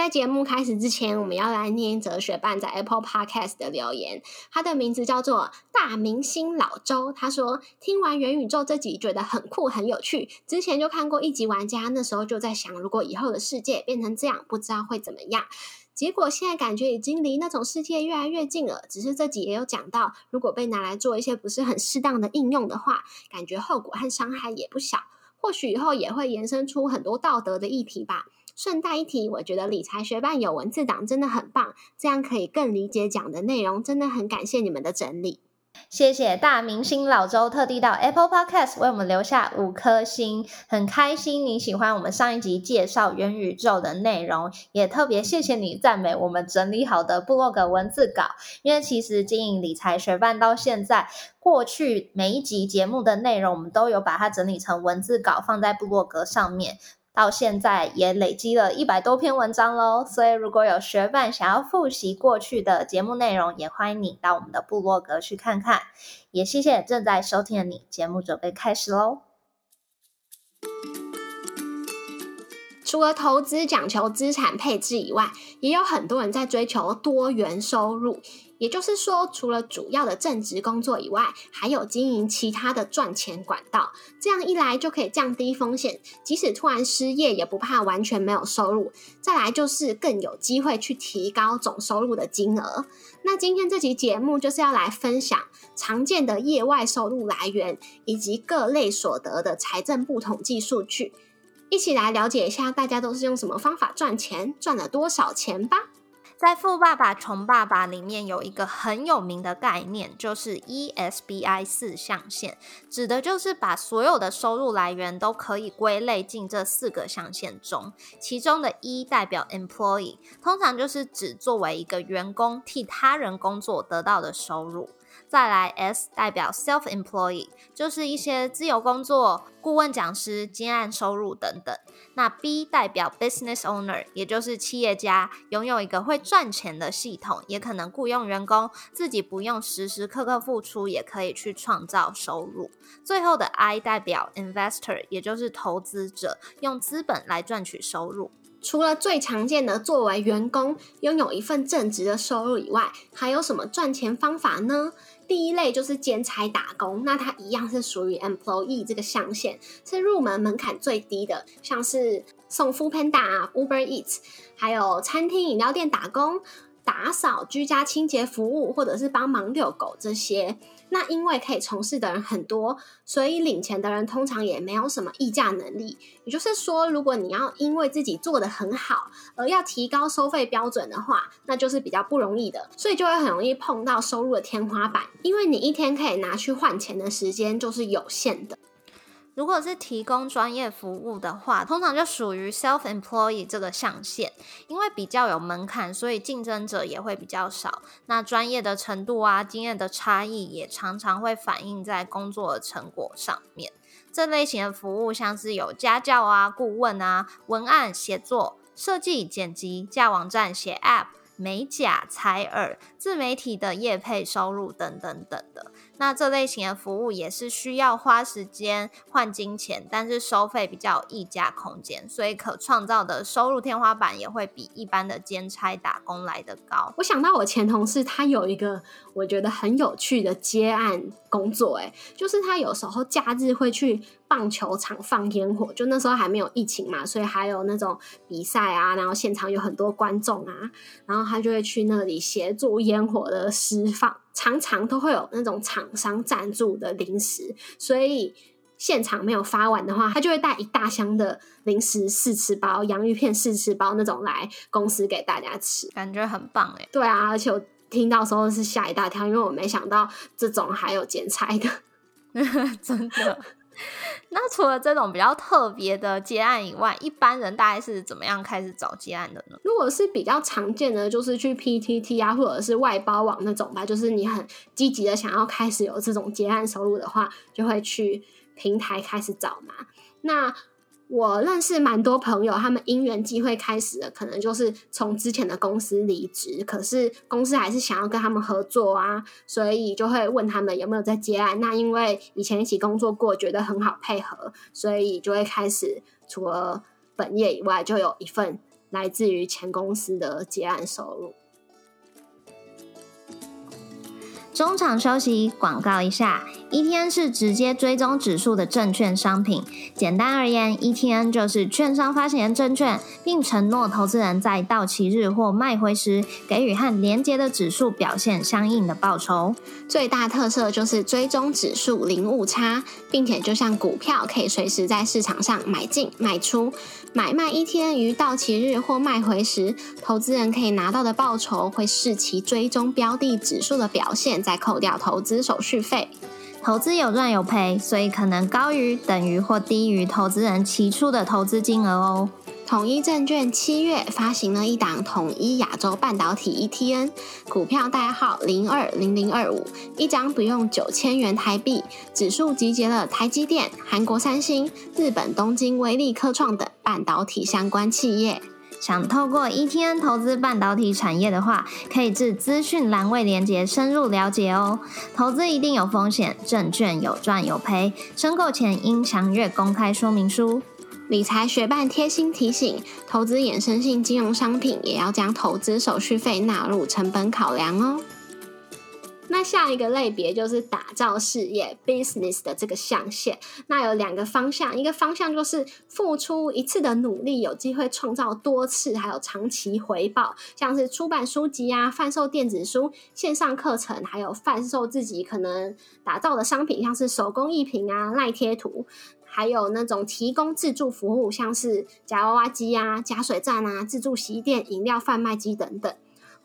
在节目开始之前，我们要来念哲学伴在 Apple Podcast 的留言。他的名字叫做大明星老周。他说：“听完元宇宙这集，觉得很酷很有趣。之前就看过一集玩家，那时候就在想，如果以后的世界变成这样，不知道会怎么样。结果现在感觉已经离那种世界越来越近了。只是这集也有讲到，如果被拿来做一些不是很适当的应用的话，感觉后果和伤害也不小。或许以后也会延伸出很多道德的议题吧。”顺带一提，我觉得理财学伴有文字档真的很棒，这样可以更理解讲的内容。真的很感谢你们的整理，谢谢大明星老周特地到 Apple Podcast 为我们留下五颗星，很开心你喜欢我们上一集介绍元宇宙的内容，也特别谢谢你赞美我们整理好的部落格文字稿。因为其实经营理财学办到现在，过去每一集节目的内容，我们都有把它整理成文字稿放在部落格上面。到现在也累积了一百多篇文章喽，所以如果有学伴想要复习过去的节目内容，也欢迎你到我们的部落格去看看。也谢谢正在收听的你，节目准备开始喽。除了投资讲求资产配置以外，也有很多人在追求多元收入。也就是说，除了主要的正职工作以外，还有经营其他的赚钱管道。这样一来就可以降低风险，即使突然失业，也不怕完全没有收入。再来就是更有机会去提高总收入的金额。那今天这期节目就是要来分享常见的业外收入来源，以及各类所得的财政部统计数据，一起来了解一下大家都是用什么方法赚钱，赚了多少钱吧。在《富爸爸穷爸爸》里面有一个很有名的概念，就是 ESBI 四象限，指的就是把所有的收入来源都可以归类进这四个象限中。其中的 E 代表 Employee，通常就是指作为一个员工替他人工作得到的收入。再来，S 代表 self-employed，就是一些自由工作、顾问、讲师、接案收入等等。那 B 代表 business owner，也就是企业家，拥有一个会赚钱的系统，也可能雇佣员工，自己不用时时刻刻付出，也可以去创造收入。最后的 I 代表 investor，也就是投资者，用资本来赚取收入。除了最常见的作为员工拥有一份正职的收入以外，还有什么赚钱方法呢？第一类就是兼差打工，那它一样是属于 employee 这个象限，是入门门槛最低的，像是送 Food Panda、Uber Eats，还有餐厅、饮料店打工、打扫、居家清洁服务，或者是帮忙遛狗这些。那因为可以从事的人很多，所以领钱的人通常也没有什么议价能力。也就是说，如果你要因为自己做的很好而要提高收费标准的话，那就是比较不容易的，所以就会很容易碰到收入的天花板，因为你一天可以拿去换钱的时间就是有限的。如果是提供专业服务的话，通常就属于 self-employed 这个象限，因为比较有门槛，所以竞争者也会比较少。那专业的程度啊，经验的差异也常常会反映在工作的成果上面。这类型的服务像是有家教啊、顾问啊、文案写作、设计、剪辑、架网站、写 App、美甲、采耳、自媒体的业配收入等等等的。那这类型的服务也是需要花时间换金钱，但是收费比较溢价空间，所以可创造的收入天花板也会比一般的兼差打工来得高。我想到我前同事，他有一个我觉得很有趣的接案工作，哎，就是他有时候假日会去棒球场放烟火，就那时候还没有疫情嘛，所以还有那种比赛啊，然后现场有很多观众啊，然后他就会去那里协助烟火的释放。常常都会有那种厂商赞助的零食，所以现场没有发完的话，他就会带一大箱的零食试吃包、洋芋片试吃包那种来公司给大家吃，感觉很棒哎。对啊，而且我听到时候是吓一大跳，因为我没想到这种还有剪彩的，真的。那除了这种比较特别的接案以外，一般人大概是怎么样开始找接案的呢？如果是比较常见的，就是去 PTT 啊，或者是外包网那种吧。就是你很积极的想要开始有这种接案收入的话，就会去平台开始找嘛。那我认识蛮多朋友，他们因缘际会开始的，可能就是从之前的公司离职，可是公司还是想要跟他们合作啊，所以就会问他们有没有在接案。那因为以前一起工作过，觉得很好配合，所以就会开始除了本业以外，就有一份来自于前公司的接案收入。中场休息，广告一下。ETN 是直接追踪指数的证券商品。简单而言，ETN 就是券商发行的证券，并承诺投资人在到期日或卖回时，给予和连接的指数表现相应的报酬。最大特色就是追踪指数零误差，并且就像股票，可以随时在市场上买进卖出。买卖 ETN 于到期日或卖回时，投资人可以拿到的报酬会视其追踪标的指数的表现，再扣掉投资手续费。投资有赚有赔，所以可能高于、等于或低于投资人期初的投资金额哦。统一证券七月发行了一档统一亚洲半导体 ETN，股票代号零二零零二五，一张不用九千元台币，指数集结了台积电、韩国三星、日本东京威力科创等半导体相关企业。想透过 ETN 投资半导体产业的话，可以至资讯栏位连接深入了解哦。投资一定有风险，证券有赚有赔，申购前应详阅公开说明书。理财学办贴心提醒：投资衍生性金融商品，也要将投资手续费纳入成本考量哦。那下一个类别就是打造事业 business 的这个象限。那有两个方向，一个方向就是付出一次的努力，有机会创造多次还有长期回报，像是出版书籍啊、贩售电子书、线上课程，还有贩售自己可能打造的商品，像是手工艺品啊、赖贴图，还有那种提供自助服务，像是夹娃娃机啊、加水站啊、自助洗衣店、饮料贩卖机等等。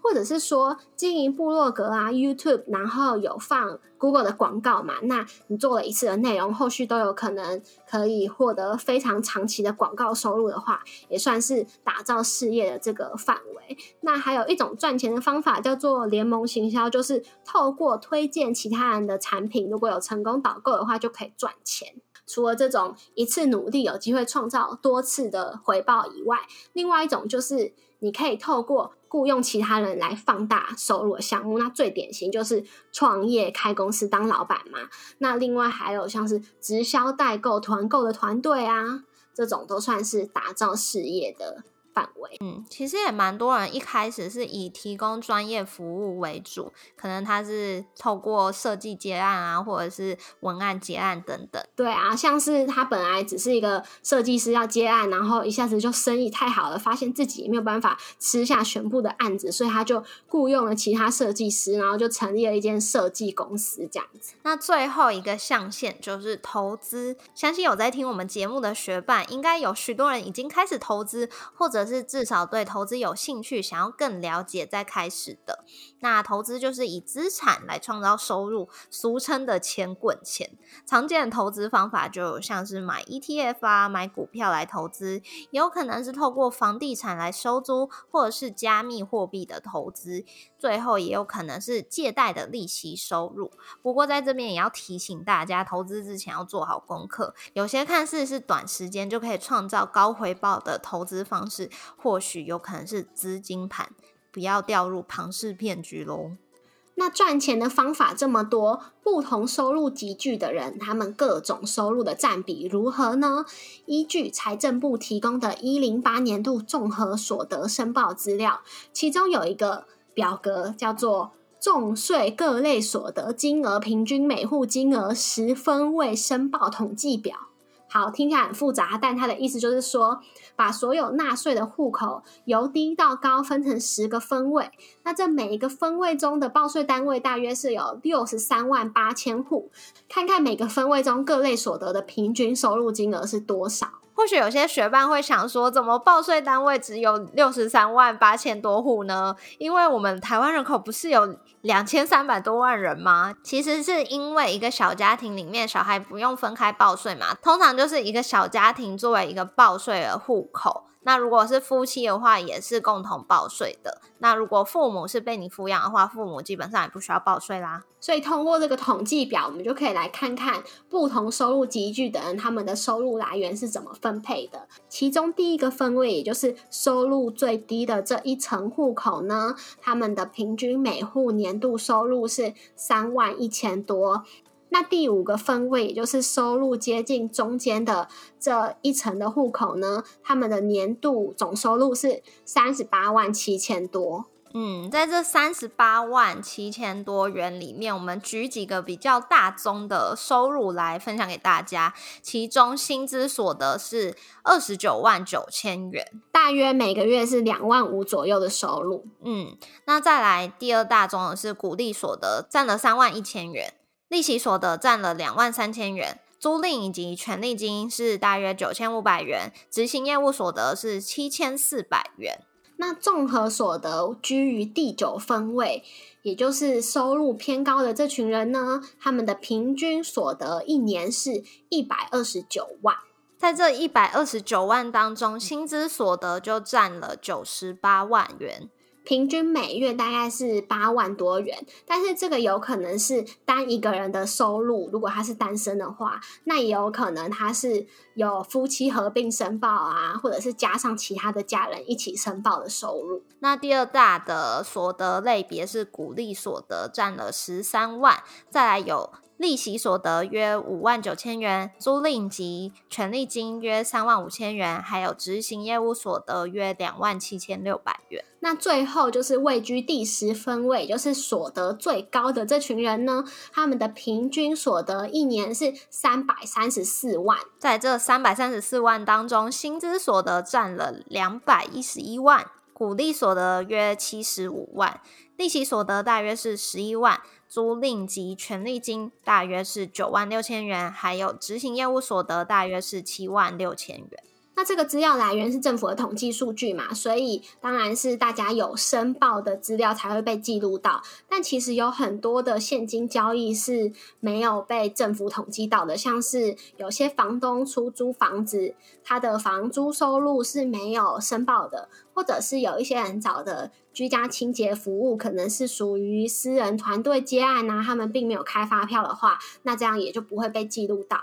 或者是说经营部落格啊，YouTube，然后有放 Google 的广告嘛？那你做了一次的内容，后续都有可能可以获得非常长期的广告收入的话，也算是打造事业的这个范围。那还有一种赚钱的方法叫做联盟行销，就是透过推荐其他人的产品，如果有成功导购的话，就可以赚钱。除了这种一次努力有机会创造多次的回报以外，另外一种就是你可以透过雇佣其他人来放大收入的项目。那最典型就是创业开公司当老板嘛。那另外还有像是直销代购、团购的团队啊，这种都算是打造事业的。范围，嗯，其实也蛮多人一开始是以提供专业服务为主，可能他是透过设计结案啊，或者是文案结案等等。对啊，像是他本来只是一个设计师要接案，然后一下子就生意太好了，发现自己没有办法吃下全部的案子，所以他就雇佣了其他设计师，然后就成立了一间设计公司这样子。那最后一个象限就是投资，相信有在听我们节目的学伴，应该有许多人已经开始投资，或者是至少对投资有兴趣，想要更了解再开始的。那投资就是以资产来创造收入，俗称的钱滚钱。常见的投资方法就像是买 ETF 啊，买股票来投资，也有可能是透过房地产来收租，或者是加密货币的投资。最后也有可能是借贷的利息收入。不过在这边也要提醒大家，投资之前要做好功课。有些看似是短时间就可以创造高回报的投资方式，或许有可能是资金盘，不要掉入庞氏骗局喽。那赚钱的方法这么多，不同收入集聚的人，他们各种收入的占比如何呢？依据财政部提供的一零八年度综合所得申报资料，其中有一个。表格叫做重税各类所得金额平均每户金额十分位申报统计表。好，听起来很复杂，但它的意思就是说，把所有纳税的户口由低到高分成十个分位，那这每一个分位中的报税单位大约是有六十三万八千户，看看每个分位中各类所得的平均收入金额是多少。或许有些学伴会想说，怎么报税单位只有六十三万八千多户呢？因为我们台湾人口不是有两千三百多万人吗？其实是因为一个小家庭里面小孩不用分开报税嘛，通常就是一个小家庭作为一个报税的户口。那如果是夫妻的话，也是共同报税的。那如果父母是被你抚养的话，父母基本上也不需要报税啦。所以通过这个统计表，我们就可以来看看不同收入集聚的人，他们的收入来源是怎么分配的。其中第一个分位，也就是收入最低的这一层户口呢，他们的平均每户年度收入是三万一千多。那第五个分位，也就是收入接近中间的这一层的户口呢，他们的年度总收入是三十八万七千多。嗯，在这三十八万七千多元里面，我们举几个比较大宗的收入来分享给大家。其中薪资所得是二十九万九千元，大约每个月是两万五左右的收入。嗯，那再来第二大宗的是股利所得，占了三万一千元。利息所得占了两万三千元，租赁以及权利金是大约九千五百元，执行业务所得是七千四百元。那综合所得居于第九分位，也就是收入偏高的这群人呢，他们的平均所得一年是一百二十九万。在这一百二十九万当中，薪资所得就占了九十八万元。平均每月大概是八万多元，但是这个有可能是单一个人的收入，如果他是单身的话，那也有可能他是有夫妻合并申报啊，或者是加上其他的家人一起申报的收入。那第二大的所得类别是股利所得，占了十三万，再来有。利息所得约五万九千元，租赁及权利金约三万五千元，还有执行业务所得约两万七千六百元。那最后就是位居第十分位，就是所得最高的这群人呢，他们的平均所得一年是三百三十四万。在这三百三十四万当中，薪资所得占了两百一十一万，股利所得约七十五万，利息所得大约是十一万。租赁及权利金大约是九万六千元，还有执行业务所得大约是七万六千元。那这个资料来源是政府的统计数据嘛，所以当然是大家有申报的资料才会被记录到。但其实有很多的现金交易是没有被政府统计到的，像是有些房东出租房子，他的房租收入是没有申报的，或者是有一些人找的居家清洁服务，可能是属于私人团队接案啊，他们并没有开发票的话，那这样也就不会被记录到。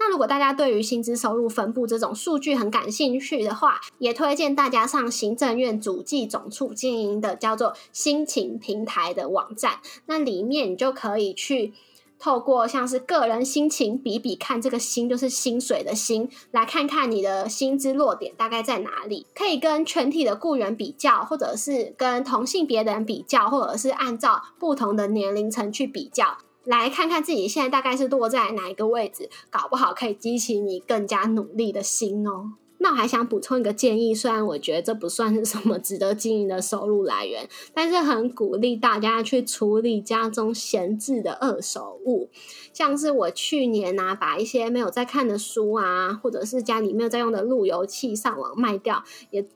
那如果大家对于薪资收入分布这种数据很感兴趣的话，也推荐大家上行政院主计总处经营的叫做薪情平台的网站。那里面你就可以去透过像是个人心情比比看，这个薪就是薪水的薪，来看看你的薪资落点大概在哪里，可以跟全体的雇员比较，或者是跟同性别的人比较，或者是按照不同的年龄层去比较。来看看自己现在大概是落在哪一个位置，搞不好可以激起你更加努力的心哦。那我还想补充一个建议，虽然我觉得这不算是什么值得经营的收入来源，但是很鼓励大家去处理家中闲置的二手物，像是我去年啊，把一些没有在看的书啊，或者是家里没有在用的路由器上网卖掉，也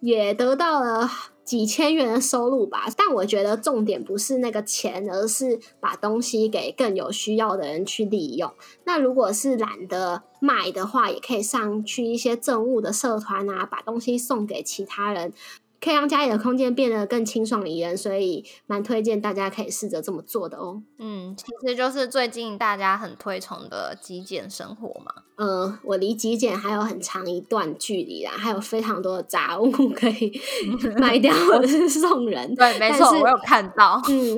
也得到了。几千元的收入吧，但我觉得重点不是那个钱，而是把东西给更有需要的人去利用。那如果是懒得卖的话，也可以上去一些政务的社团啊，把东西送给其他人。可以让家里的空间变得更清爽宜人，所以蛮推荐大家可以试着这么做的哦。嗯，其实就是最近大家很推崇的极简生活嘛。嗯，我离极简还有很长一段距离啦，还有非常多的杂物 可以 卖掉或者是送人。对，没错，我有看到。嗯，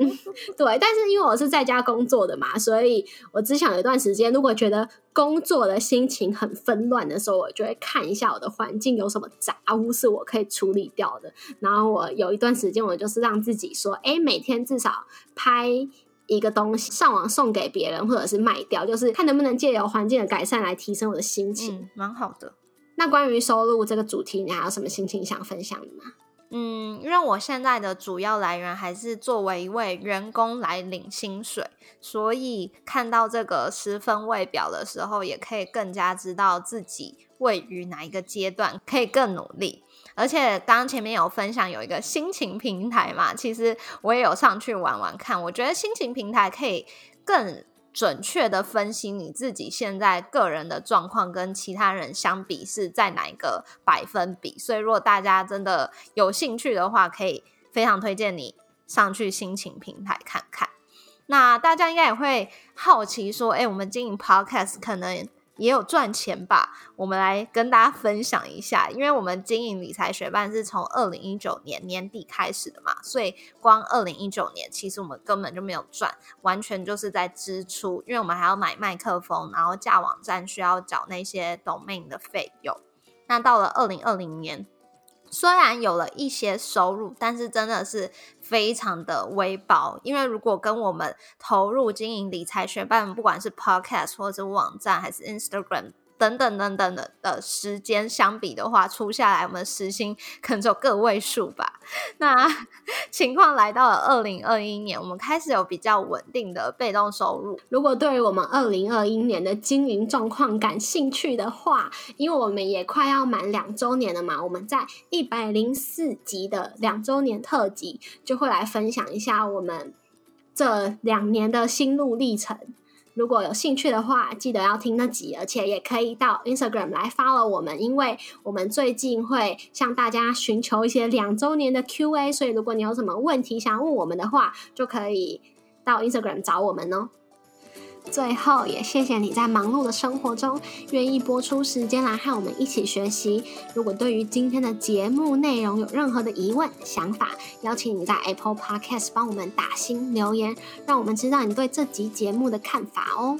对，但是因为我是在家工作的嘛，所以我只想有一段时间，如果觉得。工作的心情很纷乱的时候，我就会看一下我的环境有什么杂物是我可以处理掉的。然后我有一段时间，我就是让自己说，哎，每天至少拍一个东西上网送给别人，或者是卖掉，就是看能不能借由环境的改善来提升我的心情，蛮好的。那关于收入这个主题，你还有什么心情想分享的吗？嗯，因为我现在的主要来源还是作为一位员工来领薪水，所以看到这个十分位表的时候，也可以更加知道自己位于哪一个阶段，可以更努力。而且刚刚前面有分享有一个心情平台嘛，其实我也有上去玩玩看，我觉得心情平台可以更。准确的分析你自己现在个人的状况跟其他人相比是在哪一个百分比。所以，如果大家真的有兴趣的话，可以非常推荐你上去心情平台看看。那大家应该也会好奇说，哎，我们经营 Podcast 可能。也有赚钱吧，我们来跟大家分享一下。因为我们经营理财学办是从二零一九年年底开始的嘛，所以光二零一九年其实我们根本就没有赚，完全就是在支出。因为我们还要买麦克风，然后架网站需要缴那些 domain 的费用。那到了二零二零年。虽然有了一些收入，但是真的是非常的微薄。因为如果跟我们投入经营理财学办，不管是 Podcast 或者是网站，还是 Instagram。等等等等的的时间相比的话，出下来我们时薪可能只有个位数吧。那 情况来到了二零二一年，我们开始有比较稳定的被动收入。如果对于我们二零二一年的经营状况感兴趣的话，因为我们也快要满两周年了嘛，我们在一百零四集的两周年特辑就会来分享一下我们这两年的心路历程。如果有兴趣的话，记得要听那集，而且也可以到 Instagram 来 follow 我们，因为我们最近会向大家寻求一些两周年的 Q&A，所以如果你有什么问题想问我们的话，就可以到 Instagram 找我们哦。最后，也谢谢你在忙碌的生活中愿意播出时间来和我们一起学习。如果对于今天的节目内容有任何的疑问、想法，邀请你在 Apple Podcast 帮我们打新留言，让我们知道你对这集节目的看法哦。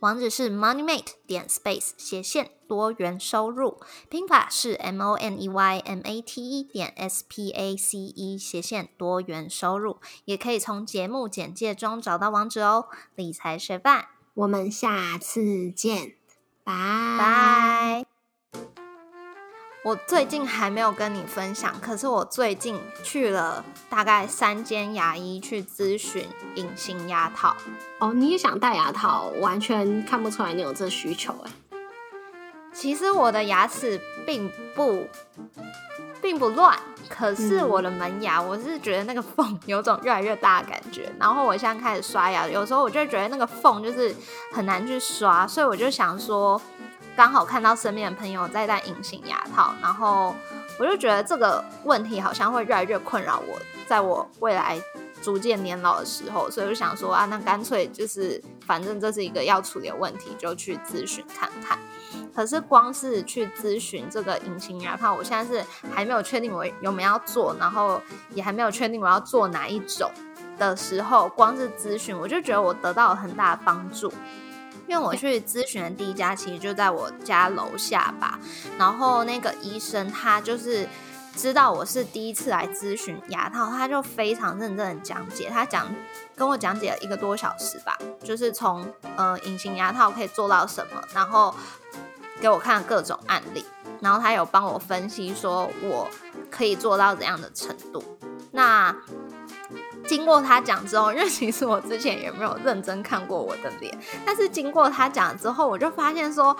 网址是 moneymate 点 space 斜线多元收入，拼法是 m o n e y m a t e 点 s p a c e 斜线多元收入，也可以从节目简介中找到网址哦。理财学伴，我们下次见，拜拜。我最近还没有跟你分享，可是我最近去了大概三间牙医去咨询隐形牙套。哦，你也想戴牙套？完全看不出来你有这需求哎。其实我的牙齿并不并不乱，可是我的门牙，我是觉得那个缝有种越来越大的感觉。然后我现在开始刷牙，有时候我就觉得那个缝就是很难去刷，所以我就想说。刚好看到身边的朋友在戴隐形牙套，然后我就觉得这个问题好像会越来越困扰我，在我未来逐渐年老的时候，所以我就想说啊，那干脆就是反正这是一个要处理的问题，就去咨询看看。可是光是去咨询这个隐形牙套，我现在是还没有确定我有没有要做，然后也还没有确定我要做哪一种的时候，光是咨询我就觉得我得到了很大的帮助。因为我去咨询的第一家其实就在我家楼下吧，然后那个医生他就是知道我是第一次来咨询牙套，他就非常认真的讲解，他讲跟我讲解了一个多小时吧，就是从呃隐形牙套可以做到什么，然后给我看各种案例，然后他有帮我分析说我可以做到怎样的程度，那。经过他讲之后，因为其实我之前也没有认真看过我的脸，但是经过他讲之后，我就发现说，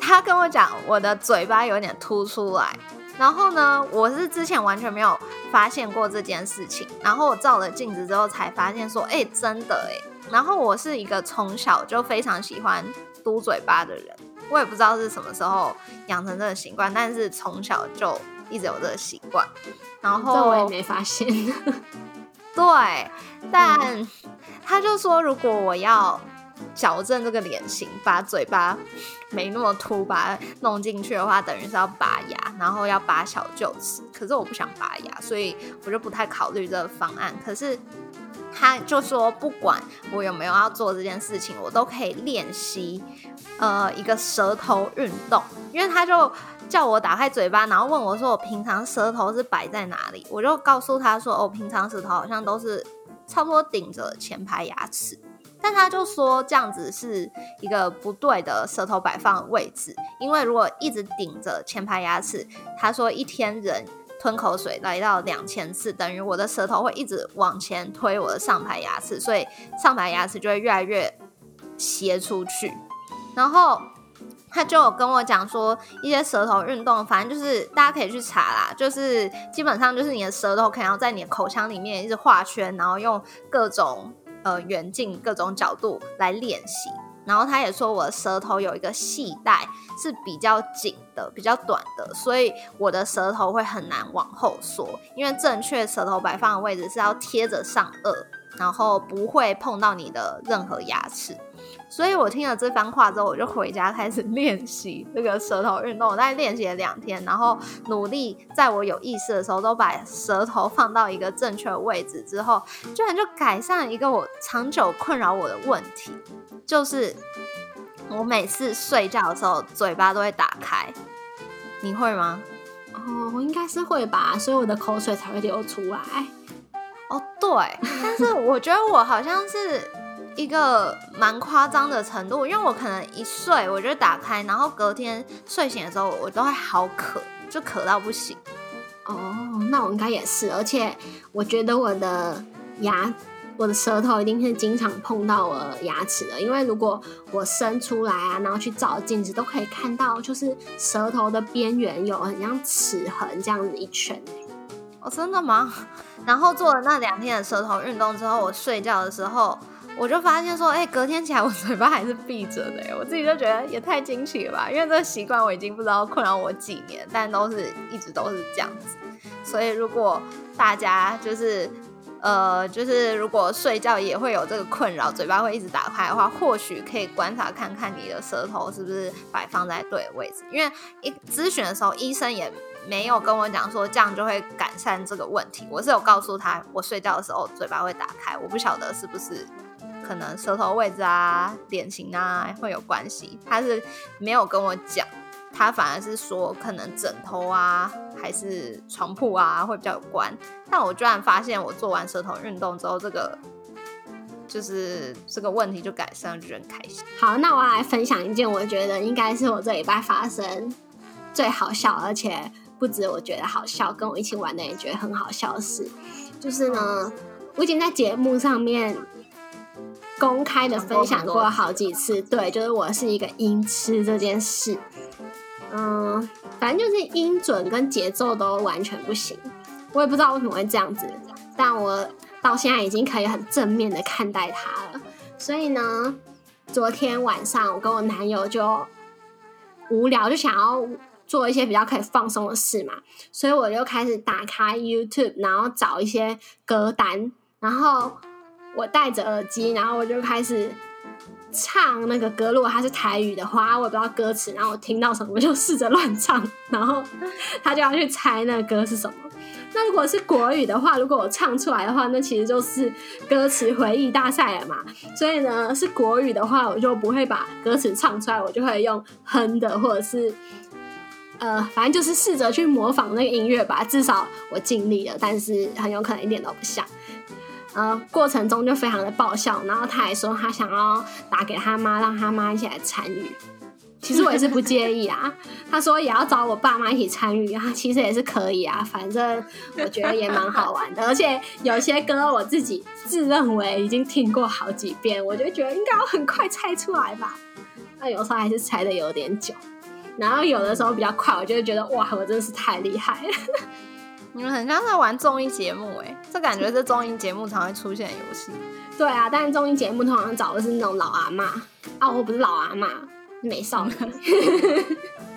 他跟我讲我的嘴巴有点凸出来，然后呢，我是之前完全没有发现过这件事情，然后我照了镜子之后才发现说，哎，真的哎，然后我是一个从小就非常喜欢嘟嘴巴的人，我也不知道是什么时候养成这个习惯，但是从小就一直有这个习惯，然后我也没发现。对，但他就说，如果我要矫正这个脸型，把嘴巴没那么凸，把它弄进去的话，等于是要拔牙，然后要拔小臼齿。可是我不想拔牙，所以我就不太考虑这个方案。可是他就说，不管我有没有要做这件事情，我都可以练习呃一个舌头运动，因为他就。叫我打开嘴巴，然后问我说：“我平常舌头是摆在哪里？”我就告诉他说：“哦，平常舌头好像都是差不多顶着前排牙齿。”但他就说这样子是一个不对的舌头摆放位置，因为如果一直顶着前排牙齿，他说一天人 吞口水来到两千次，等于我的舌头会一直往前推我的上排牙齿，所以上排牙齿就会越来越斜出去。然后他就有跟我讲说一些舌头运动，反正就是大家可以去查啦，就是基本上就是你的舌头可能要在你的口腔里面一直画圈，然后用各种呃远近、各种角度来练习。然后他也说，我的舌头有一个系带是比较紧的、比较短的，所以我的舌头会很难往后缩。因为正确舌头摆放的位置是要贴着上颚，然后不会碰到你的任何牙齿。所以我听了这番话之后，我就回家开始练习这个舌头运动。我在练习了两天，然后努力在我有意识的时候都把舌头放到一个正确的位置之后，居然就改善了一个我长久困扰我的问题。就是我每次睡觉的时候，嘴巴都会打开，你会吗？哦，我应该是会吧，所以我的口水才会流出来。哦，对，但是我觉得我好像是一个蛮夸张的程度，因为我可能一睡我就打开，然后隔天睡醒的时候我都会好渴，就渴到不行。哦，那我应该也是，而且我觉得我的牙。我的舌头一定是经常碰到我牙齿的，因为如果我伸出来啊，然后去照镜子，都可以看到，就是舌头的边缘有很像齿痕这样子一圈。哦，真的吗？然后做了那两天的舌头运动之后，我睡觉的时候，我就发现说，哎，隔天起来我嘴巴还是闭着的，我自己就觉得也太惊奇了吧！因为这个习惯我已经不知道困扰我几年，但都是一直都是这样子。所以如果大家就是。呃，就是如果睡觉也会有这个困扰，嘴巴会一直打开的话，或许可以观察看看你的舌头是不是摆放在对的位置。因为一咨询的时候，医生也没有跟我讲说这样就会改善这个问题。我是有告诉他，我睡觉的时候嘴巴会打开，我不晓得是不是可能舌头位置啊、脸型啊会有关系。他是没有跟我讲。他反而是说，可能枕头啊，还是床铺啊，会比较有关。但我居然发现，我做完舌头运动之后，这个就是这个问题就改善，就很开心。好，那我要来分享一件我觉得应该是我这礼拜发生最好笑，而且不止我觉得好笑，跟我一起玩的也觉得很好笑的事。就是呢，我已经在节目上面公开的分享过好几次，对，就是我是一个音痴这件事。嗯，反正就是音准跟节奏都完全不行，我也不知道为什么会这样子，但我到现在已经可以很正面的看待它了。所以呢，昨天晚上我跟我男友就无聊，就想要做一些比较可以放松的事嘛，所以我就开始打开 YouTube，然后找一些歌单，然后我戴着耳机，然后我就开始。唱那个歌，如果它是台语的话，我也不知道歌词，然后我听到什么就试着乱唱，然后他就要去猜那个歌是什么。那如果是国语的话，如果我唱出来的话，那其实就是歌词回忆大赛了嘛。所以呢，是国语的话，我就不会把歌词唱出来，我就会用哼的，或者是呃，反正就是试着去模仿那个音乐吧。至少我尽力了，但是很有可能一点都不像。呃，过程中就非常的爆笑，然后他还说他想要打给他妈，让他妈一起来参与。其实我也是不介意啊，他说也要找我爸妈一起参与啊，其实也是可以啊，反正我觉得也蛮好玩的。而且有些歌我自己自认为已经听过好几遍，我就觉得应该要很快猜出来吧。那有时候还是猜的有点久，然后有的时候比较快，我就会觉得哇，我真的是太厉害了。你们很像在玩综艺节目哎，这感觉是综艺节目常会出现的游戏。对啊，但是综艺节目通常找的是那种老阿妈啊，我不是老阿妈，美少女。